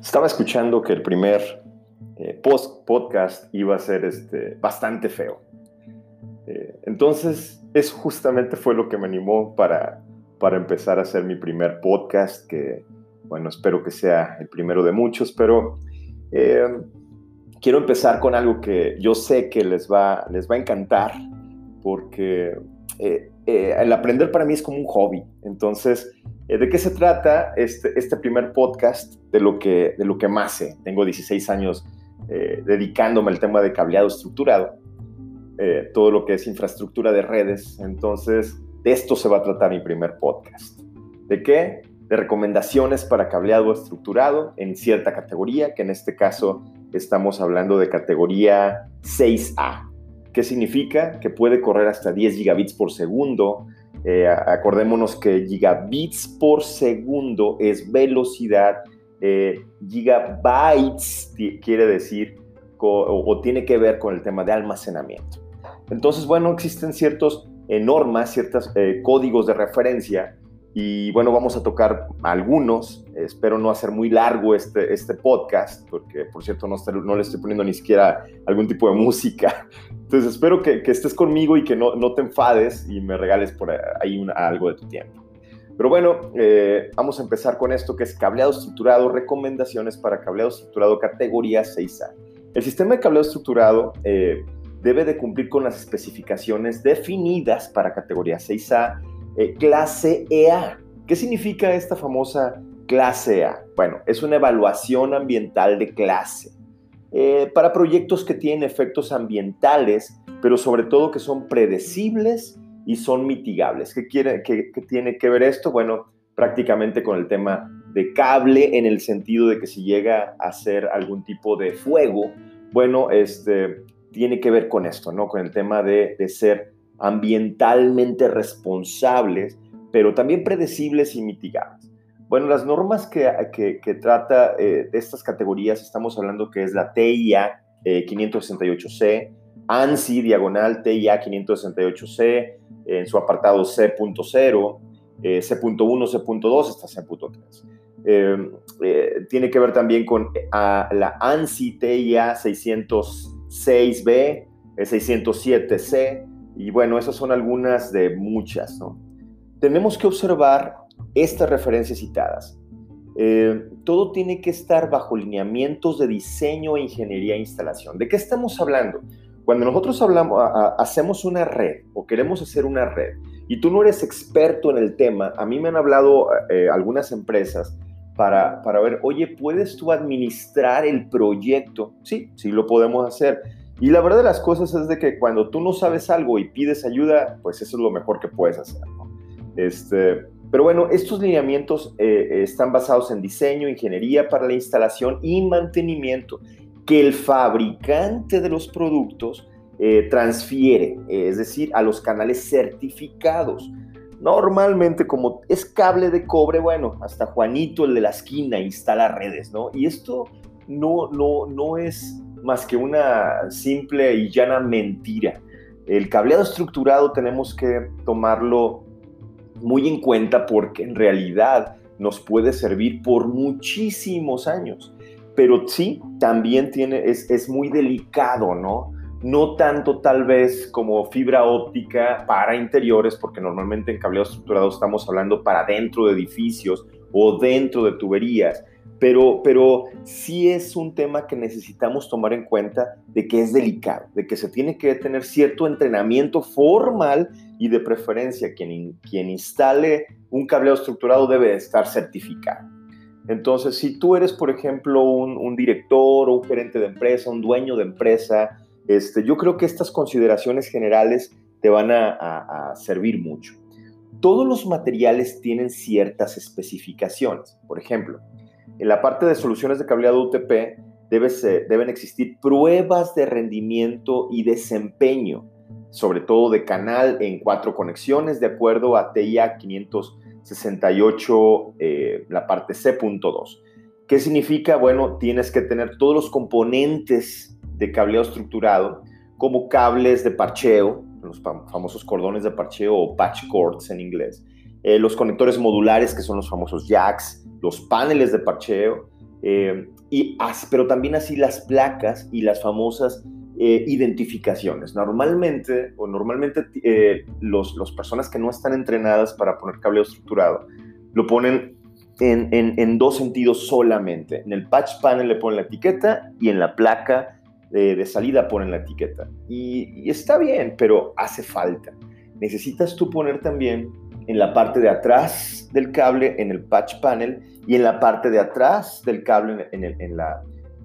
Estaba escuchando que el primer eh, post podcast iba a ser este, bastante feo. Eh, entonces, eso justamente fue lo que me animó para, para empezar a hacer mi primer podcast, que, bueno, espero que sea el primero de muchos, pero eh, quiero empezar con algo que yo sé que les va, les va a encantar, porque el aprender para mí es como un hobby. Entonces, eh, ¿De qué se trata este, este primer podcast de lo, que, de lo que más sé? Tengo 16 años eh, dedicándome al tema de cableado estructurado, eh, todo lo que es infraestructura de redes. Entonces, de esto se va a tratar mi primer podcast. ¿De qué? De recomendaciones para cableado estructurado en cierta categoría, que en este caso estamos hablando de categoría 6A. ¿Qué significa? Que puede correr hasta 10 gigabits por segundo, eh, acordémonos que gigabits por segundo es velocidad, eh, gigabytes quiere decir o, tiene que ver con el tema de almacenamiento. Entonces, bueno, existen ciertos eh, normas, ciertos códigos de referencia y bueno, vamos a tocar algunos. Espero no hacer muy largo este, este podcast, porque por cierto no, no le estoy poniendo ni siquiera algún tipo de música. Entonces espero que, que estés conmigo y que no, no, te enfades y me regales por ahí algo de tu tiempo. Pero bueno, eh, vamos a empezar con esto que es cableado estructurado, recomendaciones para cableado estructurado categoría 6A. El sistema de cableado estructurado eh, debe de cumplir con las especificaciones definidas para categoría 6A eh, clase EA. ¿Qué significa esta famosa clase A? Bueno, es una evaluación ambiental de clase. Eh, para proyectos que tienen efectos ambientales, pero sobre todo que son predecibles y son mitigables. ¿Qué, quiere, qué, tiene que ver esto? Bueno, prácticamente con el tema de cable en el sentido de que si llega a ser algún tipo de fuego, bueno, este, tiene que ver con esto, ¿no? Con el tema de ser ambientalmente responsables, pero también predecibles y mitigables. Bueno, las normas que, trata eh, de estas categorías, estamos hablando que es la TIA 568C, ANSI diagonal TIA 568C, en su apartado C.0, eh, C.1, C.2 hasta C.3. Eh, tiene que ver también con la ANSI TIA 606B, 607C, y bueno, esas son algunas de muchas, ¿no? Tenemos que observar estas referencias citadas. Eh, todo tiene que estar bajo lineamientos de diseño, ingeniería e instalación. ¿De qué estamos hablando? Cuando nosotros hablamos, hacemos una red o queremos hacer una red y tú no eres experto en el tema, a mí me han hablado eh, algunas empresas para, para ver, oye, ¿puedes tú administrar el proyecto? Sí, sí lo podemos hacer y la verdad de las cosas es de que cuando tú no sabes algo y pides ayuda, pues eso es lo mejor que puedes hacer. Este, pero bueno, estos lineamientos eh, están basados en diseño, ingeniería para la instalación y mantenimiento que el fabricante de los productos eh, transfiere, es decir, a los canales certificados. Normalmente, como es cable de cobre, bueno, hasta Juanito, el de la esquina, instala redes, ¿no? Y esto no, no, no es más que una simple y llana mentira. El cableado estructurado tenemos que tomarlo muy en cuenta porque en realidad nos puede servir por muchísimos años. Pero sí, también tiene, es, es muy delicado, ¿no? No tanto tal vez como fibra óptica para interiores, porque normalmente en cableado estructurado estamos hablando para dentro de edificios o dentro de tuberías, pero, pero sí es un tema que necesitamos tomar en cuenta de que es delicado, de que se tiene que tener cierto entrenamiento formal y de preferencia quien, quien instale un cableado estructurado debe estar certificado. Entonces, si tú eres, por ejemplo, un, director o un gerente de empresa, un dueño de empresa, este, yo creo que estas consideraciones generales te van a servir mucho. Todos los materiales tienen ciertas especificaciones. Por ejemplo, en la parte de soluciones de cableado UTP deben existir pruebas de rendimiento y desempeño, sobre todo de canal en cuatro conexiones, de acuerdo a TIA 568, eh, la parte C.2. ¿Qué significa? Bueno, tienes que tener todos los componentes de cableado estructurado, como cables de parcheo, los famosos cordones de parcheo o patch cords en inglés, eh, los conectores modulares, que son los famosos jacks, los paneles de parcheo, Eh, y, pero también así las placas y las famosas eh, identificaciones. Normalmente, o normalmente eh, los, las personas que no están entrenadas para poner cableado estructurado, lo ponen en, en, dos sentidos solamente. En el patch panel le ponen la etiqueta y en la placa de, salida ponen la etiqueta. Y, y, está bien, pero hace falta. Necesitas tú poner también en la parte de atrás del cable, en el patch panel, y en la parte de atrás del cable, en, en la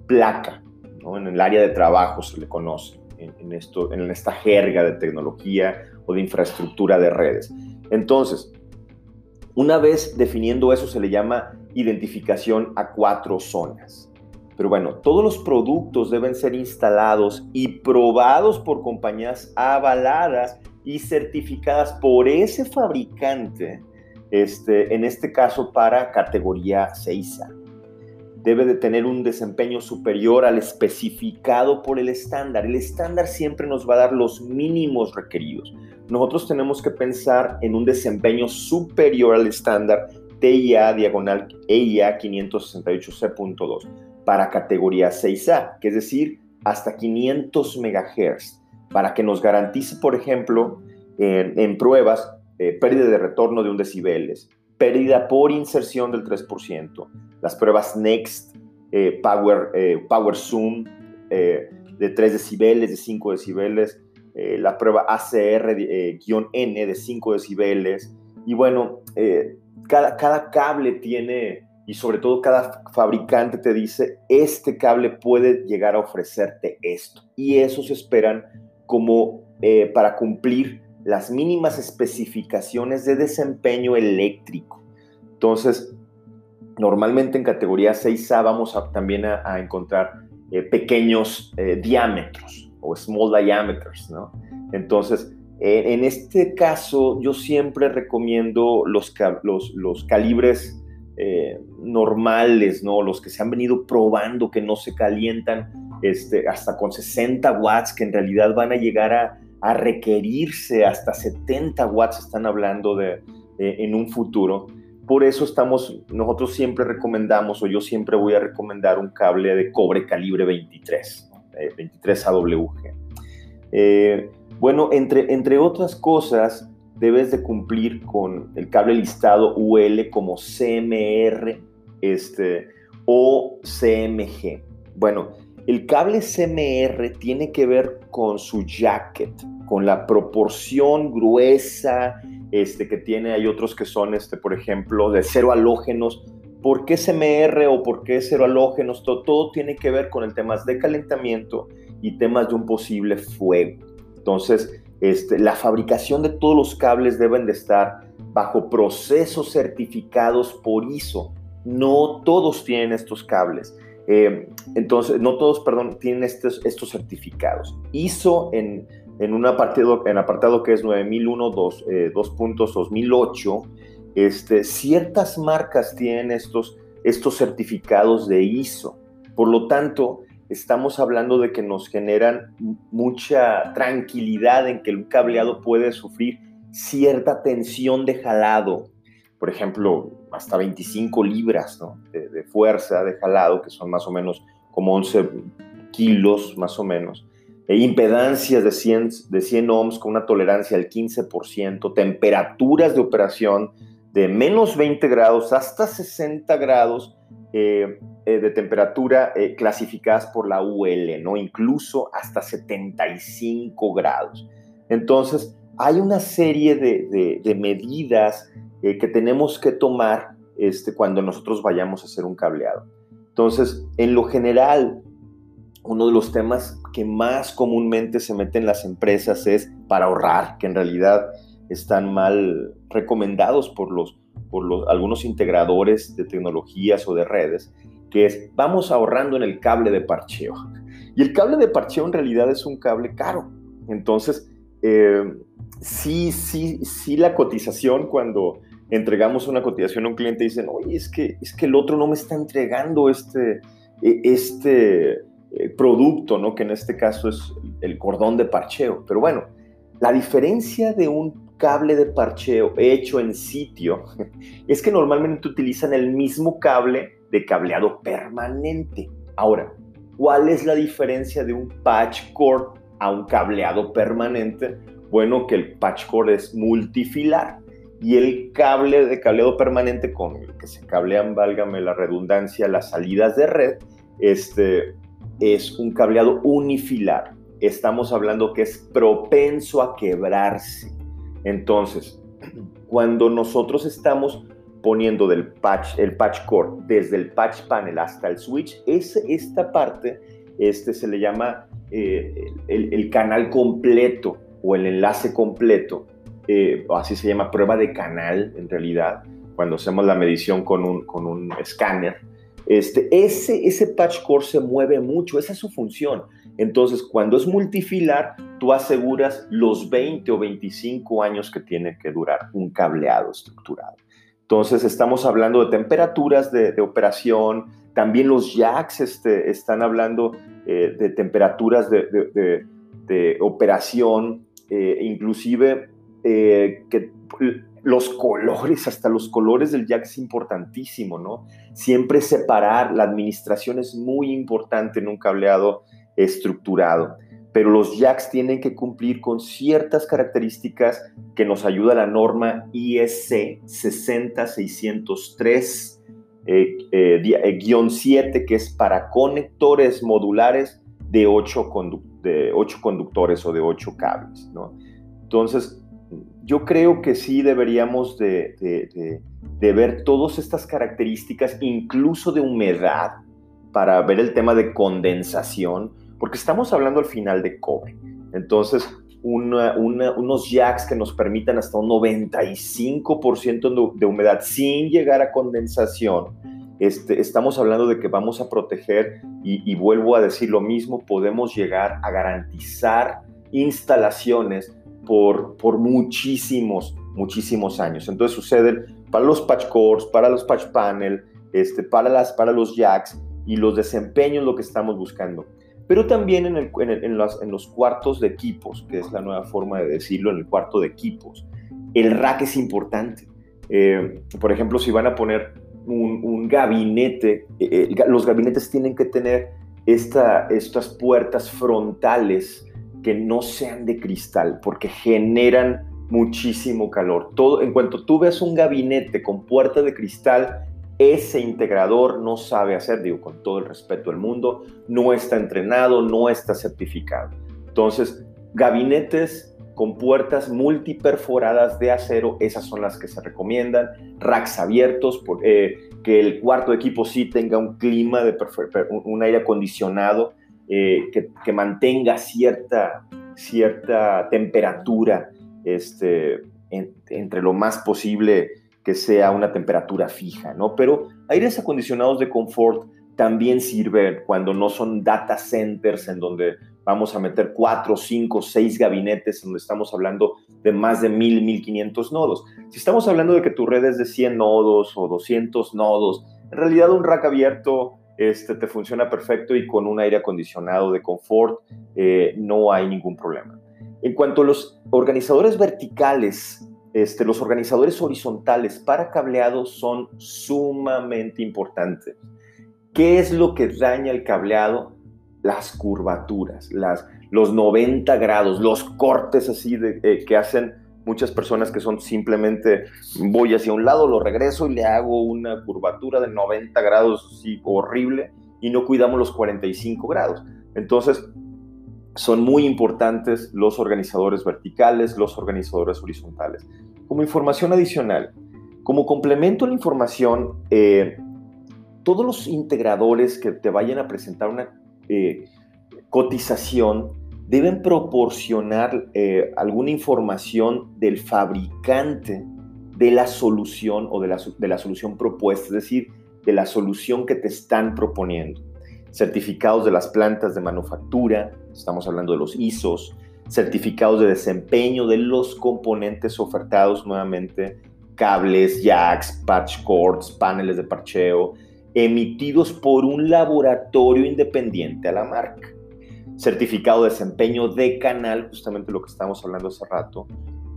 placa, ¿no? en el área de trabajo se le conoce, en, esto, en esta jerga de tecnología o de infraestructura de redes. Entonces, una vez definiendo eso se le llama identificación a cuatro zonas. Pero bueno, todos los productos deben ser instalados y probados por compañías avaladas y certificadas por ese fabricante, este, en este caso para categoría 6A. Debe de tener un desempeño superior al especificado por el estándar. El estándar siempre nos va a dar los mínimos requeridos. Nosotros tenemos que pensar en un desempeño superior al estándar TIA diagonal EIA 568C.2 para categoría 6A, que es decir, hasta 500 MHz para que nos garantice, por ejemplo, en, pruebas, eh, pérdida de retorno de un decibeles, pérdida por inserción del 3%, las pruebas Next, eh, Power, eh, Power Zoom de 3 decibeles, de 5 decibeles, la prueba ACR-N de 5 decibeles, y bueno, cada, cada cable tiene y sobre todo cada fabricante te dice, este cable puede llegar a ofrecerte esto. Y esos esperan como eh, para cumplir las mínimas especificaciones de desempeño eléctrico. Entonces, normalmente en categoría 6A vamos también a, encontrar eh, pequeños eh, diámetros o small diameters, ¿no? Entonces, en este caso, yo siempre recomiendo los calibres normales, ¿no? Los que se han venido probando que no se calientan este, hasta con 60 watts, que en realidad van a llegar a, requerirse hasta 70 watts, están hablando de, en un futuro. Por eso estamos, nosotros siempre recomendamos, o yo siempre voy a recomendar un cable de cobre calibre 23, 23 AWG. Bueno, entre, entre otras cosas, debes de cumplir con el cable listado UL como CMR este, o CMG. Bueno, el cable CMR tiene que ver con su jacket, con la proporción gruesa este, que tiene. Hay otros que son, este, por ejemplo, de cero halógenos. ¿Por qué CMR o por qué cero halógenos? Todo, tiene que ver con el temas de calentamiento y temas de un posible fuego. Entonces, este, la fabricación de todos los cables deben de estar bajo procesos certificados por ISO. No todos tienen estos cables. Eh, entonces, no todos, perdón, tienen estos, estos certificados. ISO en, en un apartado, en apartado que es 9001 2, eh, puntos 2008, este, ciertas marcas tienen estos, estos certificados de ISO. Por lo tanto, estamos hablando de que nos generan mucha tranquilidad en que el cableado puede sufrir cierta tensión de jalado, por ejemplo, hasta 25 libras de, fuerza de jalado, que son más o menos como 11 kilos más o menos. E impedancias de 100, de 100 ohms con una tolerancia del 15%, temperaturas de operación de menos 20 grados hasta 60 grados eh, eh, de temperatura eh, clasificadas por la UL, ¿no? incluso hasta 75 grados. Entonces, hay una serie de, de medidas eh, que tenemos que tomar este, cuando nosotros vayamos a hacer un cableado. Entonces, en lo general, uno de los temas que más comúnmente se meten en las empresas es para ahorrar, que en realidad están mal recomendados por, los, por los, algunos integradores de tecnologías o de redes, que es vamos ahorrando en el cable de parcheo. Y el cable de parcheo en realidad es un cable caro. Entonces, eh, sí, sí, sí la cotización cuando entregamos una cotización a un cliente y dicen, oye, es que, es que el otro no me está entregando este, e, este eh, producto, ¿no? que en este caso es el cordón de parcheo. Pero bueno, la diferencia de un cable de parcheo hecho en sitio es que normalmente utilizan el mismo cable de cableado permanente. Ahora, ¿cuál es la diferencia de un patch cord a un cableado permanente? Bueno, que el patch cord es multifilar y el cable de cableado permanente con el que se cablean, válgame la redundancia, las salidas de red, este, es un cableado unifilar. Estamos hablando que es propenso a quebrarse. Entonces, cuando nosotros estamos poniendo del patch, el patch core desde el patch panel hasta el switch, es, esta parte este, se le llama eh, el, canal completo o el enlace completo, eh, así se llama prueba de canal en realidad, cuando hacemos la medición con un, con un escáner. Este, ese, ese patch core se mueve mucho, esa es su función. Entonces, cuando es multifilar, tú aseguras los 20 o 25 años que tiene que durar un cableado estructurado. Entonces, estamos hablando de temperaturas de, operación, también los jacks este, están hablando eh, de temperaturas de, operación, eh, inclusive eh, que los colores, hasta los colores del jack es importantísimo, ¿no? Siempre separar, la administración es muy importante en un cableado estructurado pero los jacks tienen que cumplir con ciertas características que nos ayuda la norma ISC 60603 eh, eh, 7, que es para conectores modulares de 8, de conductores o de 8 cables. ¿no? Entonces, yo creo que sí deberíamos de, de ver todas estas características, incluso de humedad, para ver el tema de condensación, porque estamos hablando al final de cobre. Entonces, unos jacks que nos permitan hasta un 95% de humedad sin llegar a condensación, este, estamos hablando de que vamos a proteger, y, vuelvo a decir lo mismo, podemos llegar a garantizar instalaciones por, por muchísimos, muchísimos años. Entonces suceden para los patch cores, para los patch panel, este, para, las, para los jacks y los desempeños lo que estamos buscando pero también en, el, en, los, cuartos de equipos, que es la nueva forma de decirlo, en el cuarto de equipos. El rack es importante. Eh, por ejemplo, si van a poner un, gabinete, eh, eh, los gabinetes tienen que tener esta, estas puertas frontales que no sean de cristal, porque generan muchísimo calor. Todo, en cuanto tú ves un gabinete con puerta de cristal, ese integrador no sabe hacer, digo con todo el respeto del mundo, no está entrenado, no está certificado. Entonces, gabinetes con puertas multiperforadas de acero, esas son las que se recomiendan, racks abiertos, eh, que el cuarto equipo sí tenga un clima, de un aire acondicionado, eh, que, mantenga cierta, cierta temperatura este, entre lo más posible que sea una temperatura fija, ¿no? Pero aires acondicionados de confort también sirven cuando no son data centers en donde vamos a meter cuatro, cinco, seis gabinetes, en donde estamos hablando de más de mil, mil quinientos nodos. Si estamos hablando de que tu red es de 100 nodos o 200 nodos, en realidad un rack abierto este, te funciona perfecto y con un aire acondicionado de confort eh, no hay ningún problema. En cuanto a los organizadores verticales, este, los organizadores horizontales para cableado son sumamente importantes. ¿Qué es lo que daña el cableado? Las curvaturas, los 90 grados, los cortes así eh, que hacen muchas personas que son simplemente voy hacia un lado, lo regreso y le hago una curvatura de 90 grados así horrible y no cuidamos los 45 grados. Entonces, son muy importantes los organizadores verticales, los organizadores horizontales. Como información adicional, como complemento a la información, eh, todos los integradores que te vayan a presentar una eh, cotización deben proporcionar eh, alguna información del fabricante de la solución o de la, de la solución propuesta, es decir, de la solución que te están proponiendo certificados de las plantas de manufactura, estamos hablando de los ISOs, certificados de desempeño de los componentes ofertados nuevamente, cables, jacks, patch cords, paneles de parcheo, emitidos por un laboratorio independiente a la marca. Certificado de desempeño de canal, justamente lo que estamos hablando hace rato,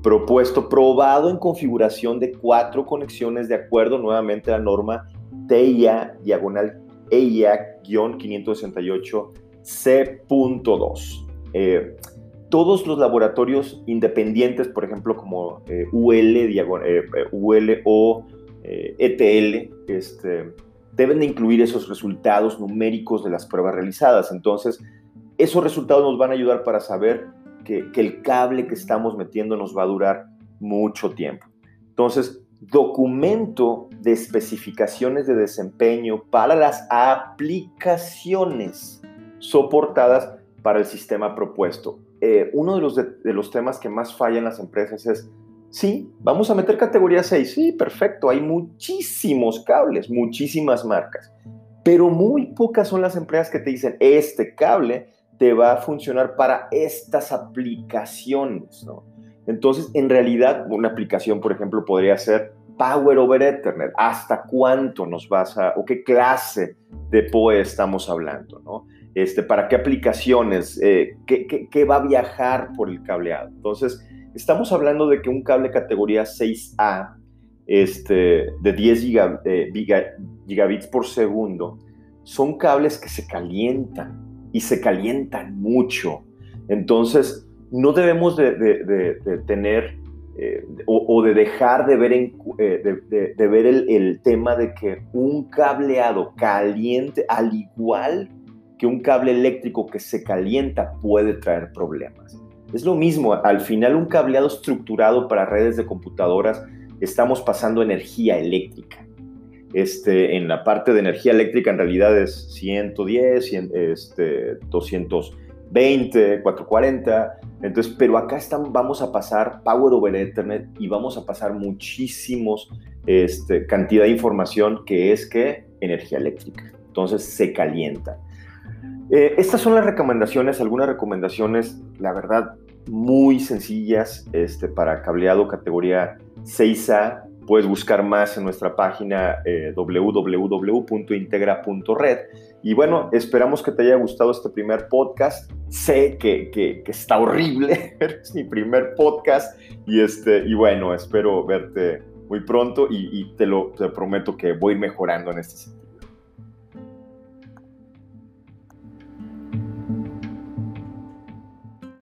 propuesto, probado en configuración de cuatro conexiones de acuerdo nuevamente a la norma TIA diagonal EIA-568 C.2. Eh, todos los laboratorios independientes, por ejemplo, como eh, UL, eh, UL o ETL, este, deben de incluir esos resultados numéricos de las pruebas realizadas. Entonces, esos resultados nos van a ayudar para saber que, el cable que estamos metiendo nos va a durar mucho tiempo. Entonces, documento de especificaciones de desempeño para las aplicaciones soportadas para el sistema propuesto. Eh, uno de los, de, los temas que más fallan las empresas es, sí, vamos a meter categoría 6, sí, perfecto, hay muchísimos cables, muchísimas marcas, pero muy pocas son las empresas que te dicen, este cable te va a funcionar para estas aplicaciones, ¿no? Entonces, en realidad, una aplicación, por ejemplo, podría ser Power over Ethernet. ¿Hasta cuánto nos vas a, o qué clase de PoE estamos hablando, ¿no? Este, para qué aplicaciones, eh, qué, va a viajar por el cableado. Entonces, estamos hablando de que un cable categoría 6A este, de 10 gigabits por segundo son cables que se calientan y se calientan mucho. Entonces, no debemos de, tener eh, o, de dejar de ver, eh, de, ver el, el, tema de que un cableado caliente, al igual que un cable eléctrico que se calienta puede traer problemas. Es lo mismo, al final un cableado estructurado para redes de computadoras, estamos pasando energía eléctrica. Este, en la parte de energía eléctrica en realidad es 110, este, 220, 440. Entonces, pero acá están, vamos a pasar Power over Ethernet y vamos a pasar muchísimos este, cantidad de información que es que energía eléctrica. Entonces se calienta. Eh, estas son las recomendaciones, algunas recomendaciones, la verdad, muy sencillas este, para cableado categoría 6A. Puedes buscar más en nuestra página eh, www.integra.red. Y bueno, esperamos que te haya gustado este primer podcast. Sé que, que, está horrible, es mi primer podcast. Y, este, y bueno, espero verte muy pronto y, te lo te prometo que voy mejorando en este sentido.